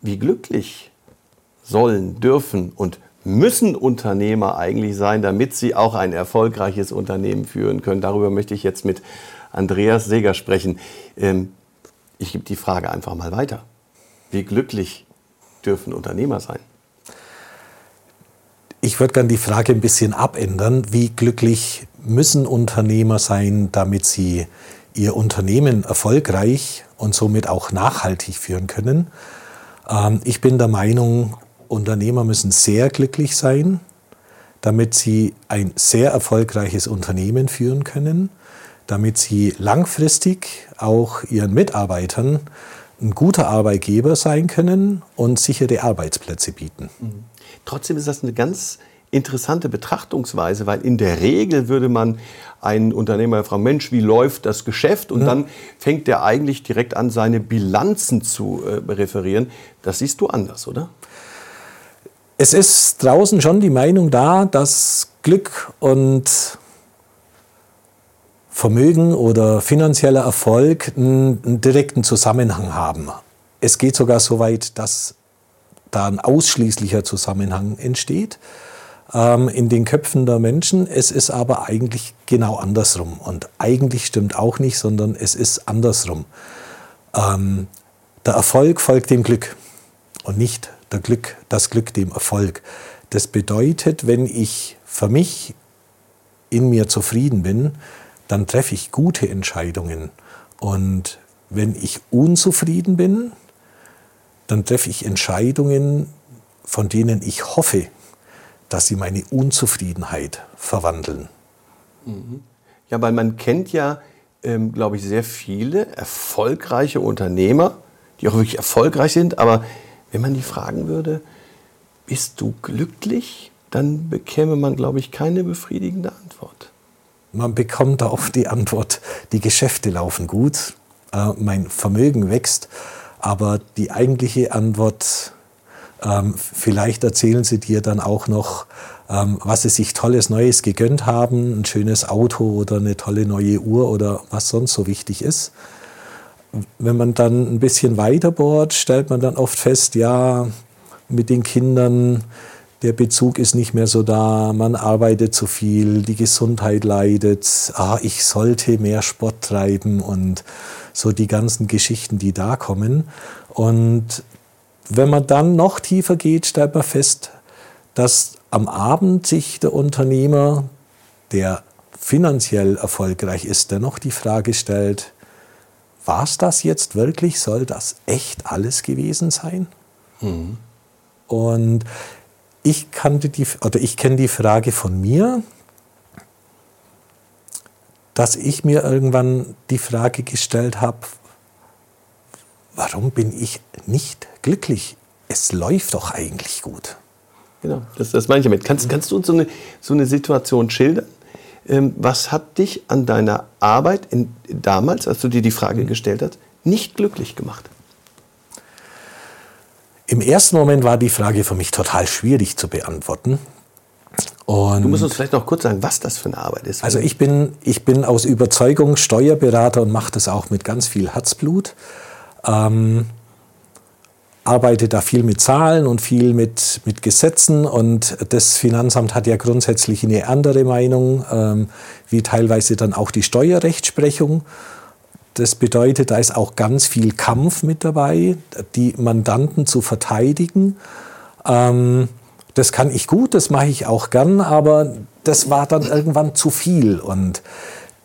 wie glücklich sollen, dürfen und müssen Unternehmer eigentlich sein, damit sie auch ein erfolgreiches Unternehmen führen können? Darüber möchte ich jetzt mit Andreas Seger sprechen. Ähm, ich gebe die Frage einfach mal weiter. Wie glücklich dürfen Unternehmer sein? Ich würde gerne die Frage ein bisschen abändern. Wie glücklich müssen Unternehmer sein, damit sie ihr Unternehmen erfolgreich und somit auch nachhaltig führen können? Ähm, ich bin der Meinung, Unternehmer müssen sehr glücklich sein, damit sie ein sehr erfolgreiches Unternehmen führen können, damit sie langfristig auch ihren Mitarbeitern ein guter Arbeitgeber sein können und sichere Arbeitsplätze bieten. Mhm. Trotzdem ist das eine ganz interessante Betrachtungsweise, weil in der Regel würde man einen Unternehmer fragen, Mensch, wie läuft das Geschäft? Und ja. dann fängt er eigentlich direkt an, seine Bilanzen zu äh, referieren. Das siehst du anders, oder? Es ist draußen schon die Meinung da, dass Glück und Vermögen oder finanzieller Erfolg einen, einen direkten Zusammenhang haben. Es geht sogar so weit, dass da ein ausschließlicher Zusammenhang entsteht ähm, in den Köpfen der Menschen. Es ist aber eigentlich genau andersrum. Und eigentlich stimmt auch nicht, sondern es ist andersrum. Ähm, der Erfolg folgt dem Glück und nicht der Glück, das Glück dem Erfolg. Das bedeutet, wenn ich für mich in mir zufrieden bin, dann treffe ich gute Entscheidungen. Und wenn ich unzufrieden bin, dann treffe ich Entscheidungen, von denen ich hoffe, dass sie meine Unzufriedenheit verwandeln. Mhm. Ja, weil man kennt ja, ähm, glaube ich, sehr viele erfolgreiche Unternehmer, die auch wirklich erfolgreich sind. Aber wenn man die fragen würde, bist du glücklich, dann bekäme man, glaube ich, keine befriedigende Antwort. Man bekommt auch die Antwort, die Geschäfte laufen gut, äh, mein Vermögen wächst. Aber die eigentliche Antwort, ähm, vielleicht erzählen sie dir dann auch noch, ähm, was sie sich tolles Neues gegönnt haben, ein schönes Auto oder eine tolle neue Uhr oder was sonst so wichtig ist. Wenn man dann ein bisschen weiter bohrt, stellt man dann oft fest, ja, mit den Kindern, der Bezug ist nicht mehr so da, man arbeitet zu viel, die Gesundheit leidet, ah, ich sollte mehr Sport treiben und so die ganzen Geschichten, die da kommen. Und wenn man dann noch tiefer geht, stellt man fest, dass am Abend sich der Unternehmer, der finanziell erfolgreich ist, dennoch die Frage stellt, war es das jetzt wirklich? Soll das echt alles gewesen sein? Mhm. Und ich kannte die, oder ich kenne die Frage von mir, dass ich mir irgendwann die Frage gestellt habe, warum bin ich nicht glücklich? Es läuft doch eigentlich gut. Genau, das, das meine ich damit. Kannst, kannst du uns so eine, so eine Situation schildern? Ähm, was hat dich an deiner Arbeit in, damals, als du dir die Frage mhm. gestellt hast, nicht glücklich gemacht? Im ersten Moment war die Frage für mich total schwierig zu beantworten. Und du musst uns vielleicht noch kurz sagen, was das für eine Arbeit ist. Also ich bin, ich bin aus Überzeugung Steuerberater und mache das auch mit ganz viel Herzblut. Ähm, arbeite da viel mit Zahlen und viel mit, mit Gesetzen und das Finanzamt hat ja grundsätzlich eine andere Meinung, ähm, wie teilweise dann auch die Steuerrechtsprechung. Das bedeutet, da ist auch ganz viel Kampf mit dabei, die Mandanten zu verteidigen. Ähm, das kann ich gut, das mache ich auch gern, aber das war dann irgendwann zu viel und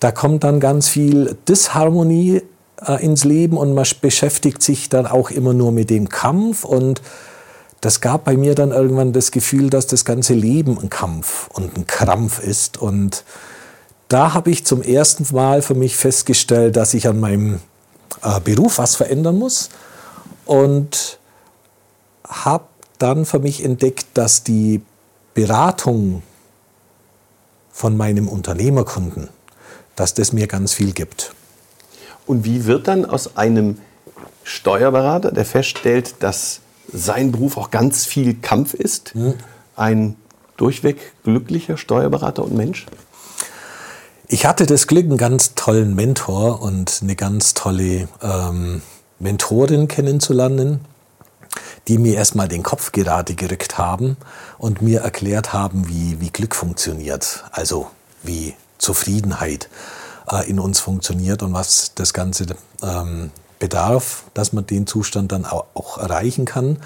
da kommt dann ganz viel Disharmonie äh, ins Leben und man beschäftigt sich dann auch immer nur mit dem Kampf. Und das gab bei mir dann irgendwann das Gefühl, dass das ganze Leben ein Kampf und ein Krampf ist. Und da habe ich zum ersten Mal für mich festgestellt, dass ich an meinem äh, Beruf was verändern muss. Und habe dann für mich entdeckt, dass die Beratung von meinem Unternehmerkunden, dass das mir ganz viel gibt. Und wie wird dann aus einem Steuerberater, der feststellt, dass sein Beruf auch ganz viel Kampf ist, hm. ein durchweg glücklicher Steuerberater und Mensch? Ich hatte das Glück, einen ganz tollen Mentor und eine ganz tolle ähm, Mentorin kennenzulernen, die mir erstmal den Kopf gerade gerückt haben und mir erklärt haben, wie, wie Glück funktioniert, also wie Zufriedenheit in uns funktioniert und was das Ganze ähm, bedarf, dass man den Zustand dann auch, auch erreichen kann.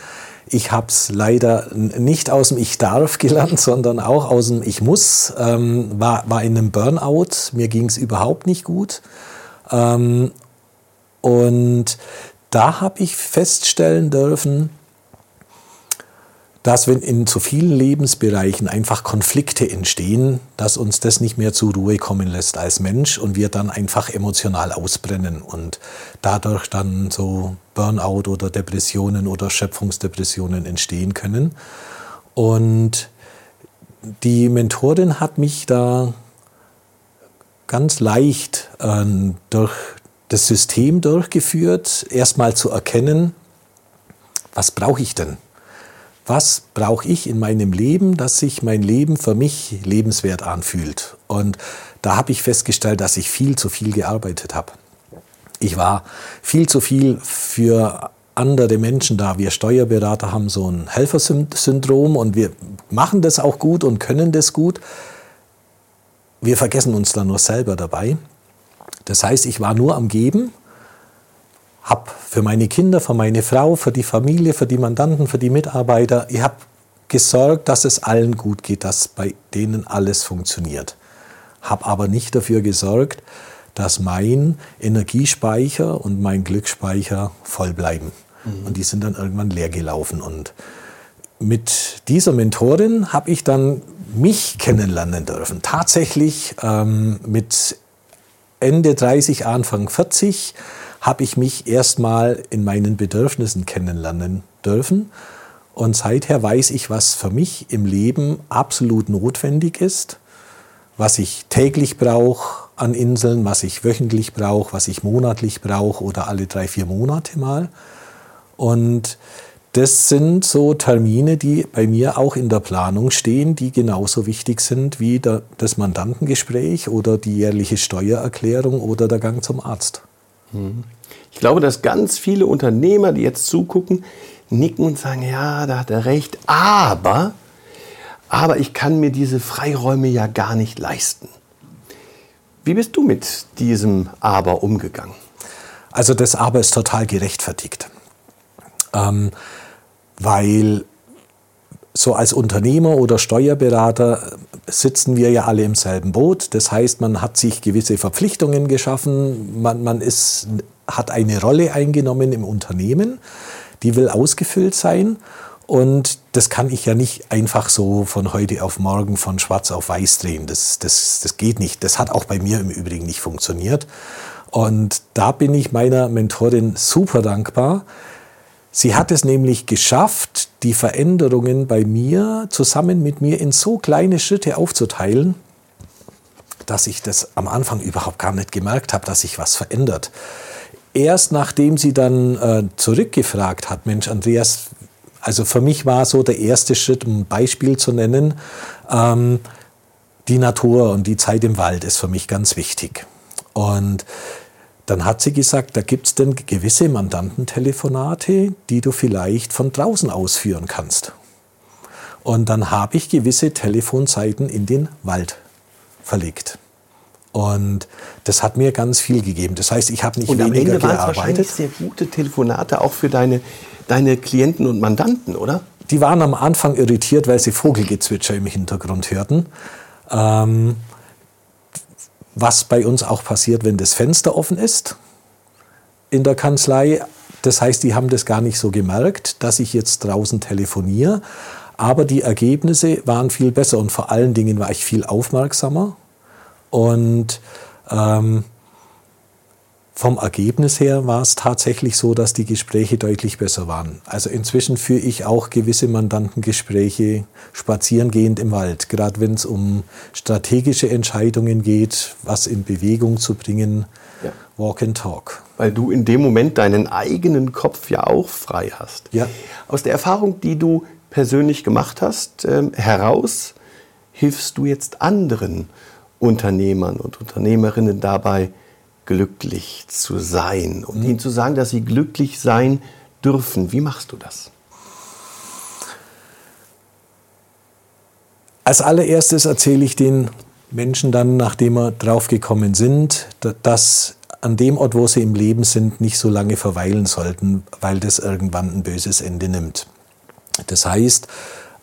Ich habe es leider nicht aus dem Ich darf gelernt, sondern auch aus dem Ich muss. Ähm, war, war in einem Burnout, mir ging es überhaupt nicht gut. Ähm, und da habe ich feststellen dürfen, dass wenn in zu vielen Lebensbereichen einfach Konflikte entstehen, dass uns das nicht mehr zur Ruhe kommen lässt als Mensch und wir dann einfach emotional ausbrennen und dadurch dann so Burnout oder Depressionen oder Schöpfungsdepressionen entstehen können. Und die Mentorin hat mich da ganz leicht äh, durch das System durchgeführt, erstmal zu erkennen, was brauche ich denn? Was brauche ich in meinem Leben, dass sich mein Leben für mich lebenswert anfühlt. Und da habe ich festgestellt, dass ich viel zu viel gearbeitet habe. Ich war viel zu viel für andere Menschen da. Wir Steuerberater haben so ein Helfersyndrom und wir machen das auch gut und können das gut. Wir vergessen uns dann nur selber dabei. Das heißt, ich war nur am Geben habe für meine Kinder, für meine Frau, für die Familie, für die Mandanten, für die Mitarbeiter, ich habe gesorgt, dass es allen gut geht, dass bei denen alles funktioniert. Habe aber nicht dafür gesorgt, dass mein Energiespeicher und mein Glücksspeicher voll bleiben. Mhm. Und die sind dann irgendwann leer gelaufen. Und mit dieser Mentorin habe ich dann mich kennenlernen dürfen. Tatsächlich ähm, mit Ende 30, Anfang 40 habe ich mich erstmal in meinen Bedürfnissen kennenlernen dürfen. Und seither weiß ich, was für mich im Leben absolut notwendig ist, was ich täglich brauche an Inseln, was ich wöchentlich brauche, was ich monatlich brauche oder alle drei, vier Monate mal. Und das sind so Termine, die bei mir auch in der Planung stehen, die genauso wichtig sind wie das Mandantengespräch oder die jährliche Steuererklärung oder der Gang zum Arzt. Mhm. Ich glaube, dass ganz viele Unternehmer, die jetzt zugucken, nicken und sagen, ja, da hat er recht, aber, aber ich kann mir diese Freiräume ja gar nicht leisten. Wie bist du mit diesem Aber umgegangen? Also das Aber ist total gerechtfertigt, ähm, weil so als Unternehmer oder Steuerberater sitzen wir ja alle im selben Boot. Das heißt, man hat sich gewisse Verpflichtungen geschaffen, man, man ist hat eine Rolle eingenommen im Unternehmen, die will ausgefüllt sein. Und das kann ich ja nicht einfach so von heute auf morgen von schwarz auf weiß drehen. Das, das, das geht nicht. Das hat auch bei mir im Übrigen nicht funktioniert. Und da bin ich meiner Mentorin super dankbar. Sie hat es nämlich geschafft, die Veränderungen bei mir zusammen mit mir in so kleine Schritte aufzuteilen, dass ich das am Anfang überhaupt gar nicht gemerkt habe, dass sich was verändert erst nachdem sie dann äh, zurückgefragt hat, Mensch, Andreas, also für mich war so der erste Schritt, um ein Beispiel zu nennen, ähm, die Natur und die Zeit im Wald ist für mich ganz wichtig. Und dann hat sie gesagt, da gibt es denn gewisse Mandantentelefonate, die du vielleicht von draußen ausführen kannst. Und dann habe ich gewisse Telefonzeiten in den Wald verlegt. Und das hat mir ganz viel gegeben. Das heißt, ich habe nicht und weniger am Ende waren es wahrscheinlich sehr gute Telefonate auch für deine, deine Klienten und Mandanten, oder? Die waren am Anfang irritiert, weil sie Vogelgezwitscher im Hintergrund hörten. Ähm, was bei uns auch passiert, wenn das Fenster offen ist in der Kanzlei. Das heißt, die haben das gar nicht so gemerkt, dass ich jetzt draußen telefoniere. Aber die Ergebnisse waren viel besser und vor allen Dingen war ich viel aufmerksamer und ähm, vom Ergebnis her war es tatsächlich so, dass die Gespräche deutlich besser waren. Also inzwischen führe ich auch gewisse Mandantengespräche spazierengehend im Wald, gerade wenn es um strategische Entscheidungen geht, was in Bewegung zu bringen, ja. Walk and Talk. Weil du in dem Moment deinen eigenen Kopf ja auch frei hast. Ja. Aus der Erfahrung, die du persönlich gemacht hast, äh, heraus hilfst du jetzt anderen Unternehmern und Unternehmerinnen dabei, glücklich zu sein und ihnen zu sagen, dass sie glücklich sein dürfen. Wie machst du das? Als allererstes erzähle ich den Menschen dann, nachdem wir draufgekommen sind, dass an dem Ort, wo sie im Leben sind, nicht so lange verweilen sollten, weil das irgendwann ein böses Ende nimmt. Das heißt,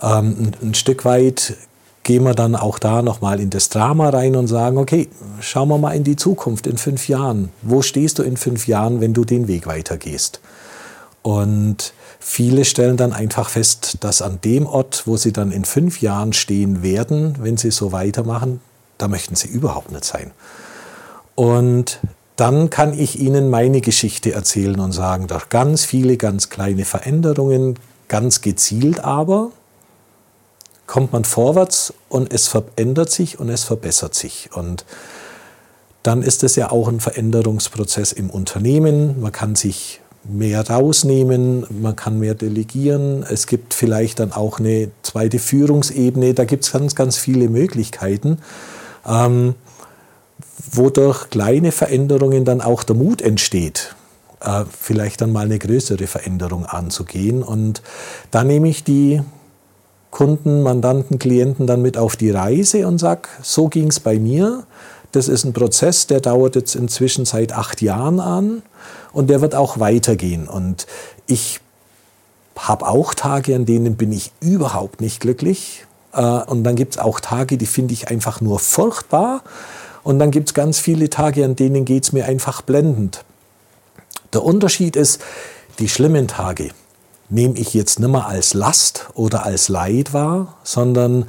ähm, ein Stück weit gehen wir dann auch da nochmal in das Drama rein und sagen, okay, schauen wir mal in die Zukunft, in fünf Jahren. Wo stehst du in fünf Jahren, wenn du den Weg weitergehst? Und viele stellen dann einfach fest, dass an dem Ort, wo sie dann in fünf Jahren stehen werden, wenn sie so weitermachen, da möchten sie überhaupt nicht sein. Und dann kann ich ihnen meine Geschichte erzählen und sagen, durch ganz viele, ganz kleine Veränderungen, ganz gezielt aber, kommt man vorwärts und es verändert sich und es verbessert sich. Und dann ist es ja auch ein Veränderungsprozess im Unternehmen. Man kann sich mehr rausnehmen, man kann mehr delegieren. Es gibt vielleicht dann auch eine zweite Führungsebene. Da gibt es ganz, ganz viele Möglichkeiten, ähm, wodurch kleine Veränderungen dann auch der Mut entsteht, äh, vielleicht dann mal eine größere Veränderung anzugehen. Und da nehme ich die Kunden, Mandanten, Klienten dann mit auf die Reise und sage, so ging es bei mir. Das ist ein Prozess, der dauert jetzt inzwischen seit acht Jahren an und der wird auch weitergehen. Und ich habe auch Tage, an denen bin ich überhaupt nicht glücklich. Äh, und dann gibt es auch Tage, die finde ich einfach nur furchtbar. Und dann gibt es ganz viele Tage, an denen geht es mir einfach blendend. Der Unterschied ist, die schlimmen Tage, nehme ich jetzt nicht mehr als Last oder als Leid wahr, sondern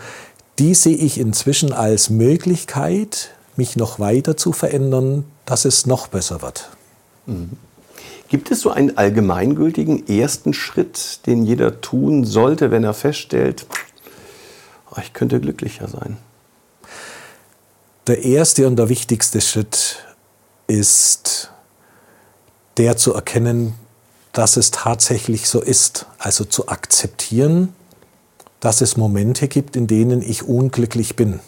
die sehe ich inzwischen als Möglichkeit, mich noch weiter zu verändern, dass es noch besser wird. Mhm. Gibt es so einen allgemeingültigen ersten Schritt, den jeder tun sollte, wenn er feststellt, oh, ich könnte glücklicher sein? Der erste und der wichtigste Schritt ist der zu erkennen, dass es tatsächlich so ist. Also zu akzeptieren, dass es Momente gibt, in denen ich unglücklich bin.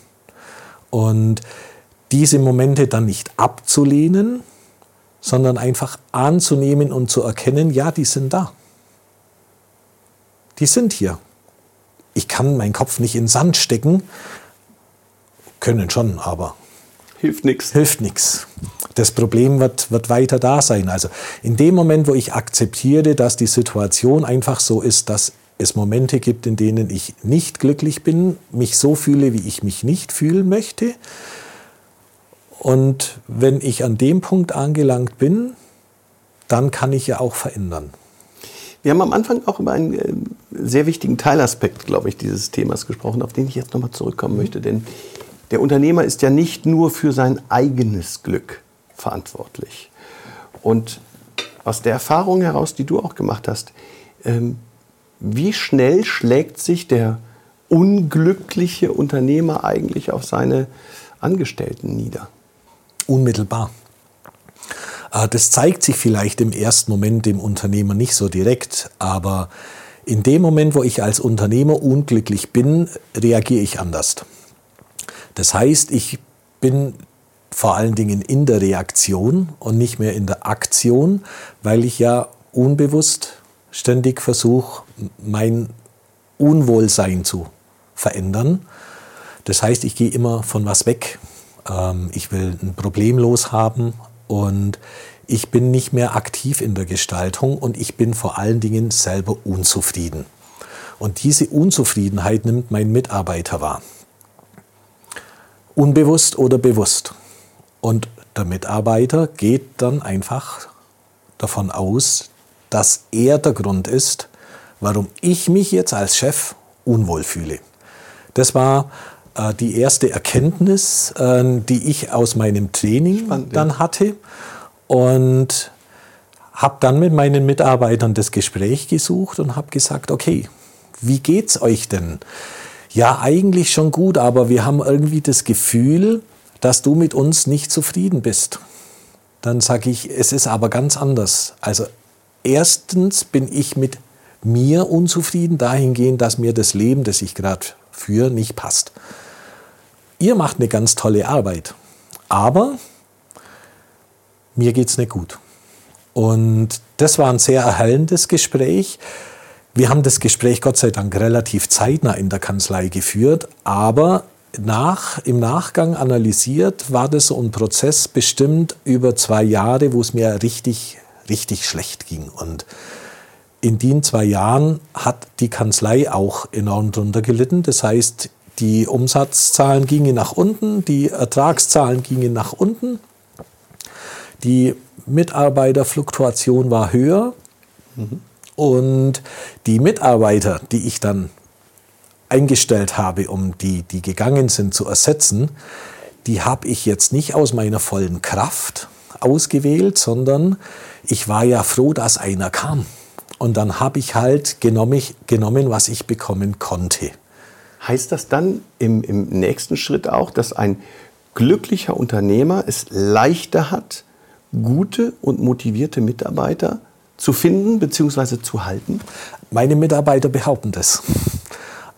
Und diese Momente dann nicht abzulehnen, sondern einfach anzunehmen und zu erkennen, ja, die sind da. Die sind hier. Ich kann meinen Kopf nicht in Sand stecken, können schon, aber hilft nichts. Hilft nichts das Problem wird, wird weiter da sein. Also in dem Moment, wo ich akzeptiere, dass die Situation einfach so ist, dass es Momente gibt, in denen ich nicht glücklich bin, mich so fühle, wie ich mich nicht fühlen möchte. Und wenn ich an dem Punkt angelangt bin, dann kann ich ja auch verändern. Wir haben am Anfang auch über einen äh, sehr wichtigen Teilaspekt, glaube ich, dieses Themas gesprochen, auf den ich jetzt nochmal zurückkommen möchte. Denn der Unternehmer ist ja nicht nur für sein eigenes Glück verantwortlich. Und aus der Erfahrung heraus, die du auch gemacht hast, ähm, wie schnell schlägt sich der unglückliche Unternehmer eigentlich auf seine Angestellten nieder? Unmittelbar. Äh, das zeigt sich vielleicht im ersten Moment dem Unternehmer nicht so direkt, aber in dem Moment, wo ich als Unternehmer unglücklich bin, reagiere ich anders. Das heißt, ich bin vor allen Dingen in der Reaktion und nicht mehr in der Aktion, weil ich ja unbewusst ständig versuche, mein Unwohlsein zu verändern. Das heißt, ich gehe immer von was weg. Ähm, ich will ein Problem loshaben und ich bin nicht mehr aktiv in der Gestaltung und ich bin vor allen Dingen selber unzufrieden. Und diese Unzufriedenheit nimmt mein Mitarbeiter wahr. Unbewusst oder bewusst. Und der Mitarbeiter geht dann einfach davon aus, dass er der Grund ist, warum ich mich jetzt als Chef unwohl fühle. Das war äh, die erste Erkenntnis, äh, die ich aus meinem Training Spannend, dann ja. hatte. und habe dann mit meinen Mitarbeitern das Gespräch gesucht und habe gesagt, okay, wie geht's euch denn? Ja, eigentlich schon gut, aber wir haben irgendwie das Gefühl, dass du mit uns nicht zufrieden bist. Dann sage ich, es ist aber ganz anders. Also erstens bin ich mit mir unzufrieden dahingehend, dass mir das Leben, das ich gerade führe, nicht passt. Ihr macht eine ganz tolle Arbeit, aber mir geht es nicht gut. Und das war ein sehr erhellendes Gespräch. Wir haben das Gespräch Gott sei Dank relativ zeitnah in der Kanzlei geführt, aber nach, im Nachgang analysiert war das so ein Prozess bestimmt über zwei Jahre, wo es mir richtig, richtig schlecht ging. Und in den zwei Jahren hat die Kanzlei auch enorm drunter gelitten. Das heißt, die Umsatzzahlen gingen nach unten, die Ertragszahlen gingen nach unten. Die Mitarbeiterfluktuation war höher mhm. Und die Mitarbeiter, die ich dann eingestellt habe, um die, die gegangen sind, zu ersetzen, die habe ich jetzt nicht aus meiner vollen Kraft ausgewählt, sondern ich war ja froh, dass einer kam. Und dann habe ich halt genommen, genommen, was ich bekommen konnte. Heißt das dann im, im nächsten Schritt auch, dass ein glücklicher Unternehmer es leichter hat, gute und motivierte Mitarbeiter zu finden bzw. zu halten? Meine Mitarbeiter behaupten das.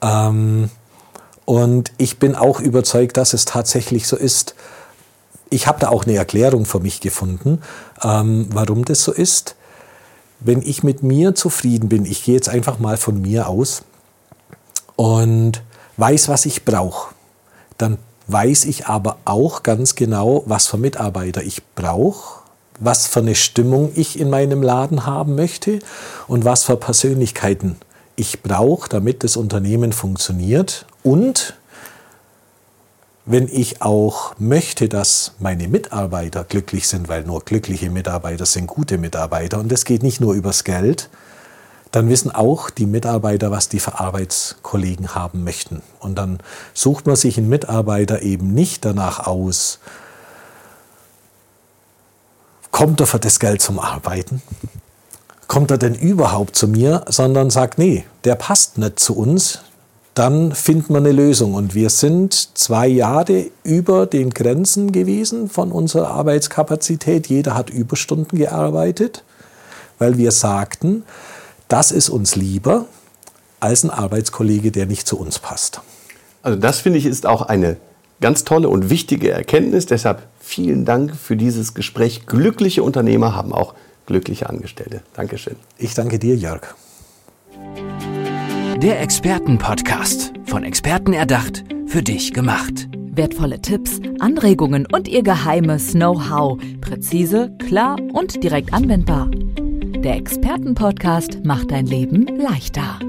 ähm, und ich bin auch überzeugt, dass es tatsächlich so ist. Ich habe da auch eine Erklärung für mich gefunden, ähm, warum das so ist. Wenn ich mit mir zufrieden bin, ich gehe jetzt einfach mal von mir aus und weiß, was ich brauche, dann weiß ich aber auch ganz genau, was für Mitarbeiter ich brauche, was für eine Stimmung ich in meinem Laden haben möchte und was für Persönlichkeiten ich brauche, damit das Unternehmen funktioniert. Und wenn ich auch möchte, dass meine Mitarbeiter glücklich sind, weil nur glückliche Mitarbeiter sind gute Mitarbeiter und das geht nicht nur übers Geld, dann wissen auch die Mitarbeiter, was die für Arbeitskollegen haben möchten. Und dann sucht man sich einen Mitarbeiter eben nicht danach aus, kommt er für das Geld zum Arbeiten? Kommt er denn überhaupt zu mir? Sondern sagt, nee, der passt nicht zu uns. Dann finden wir eine Lösung. Und wir sind zwei Jahre über den Grenzen gewesen von unserer Arbeitskapazität. Jeder hat Überstunden gearbeitet, weil wir sagten, das ist uns lieber als ein Arbeitskollege, der nicht zu uns passt. Also das finde ich ist auch eine ganz tolle und wichtige Erkenntnis. Deshalb vielen Dank für dieses Gespräch. Glückliche Unternehmer haben auch glückliche Angestellte. Dankeschön. Ich danke dir, Jörg. Der Expertenpodcast. Von Experten erdacht, für dich gemacht. Wertvolle Tipps, Anregungen und ihr geheimes Know-how. Präzise, klar und direkt anwendbar. Der Expertenpodcast macht dein Leben leichter.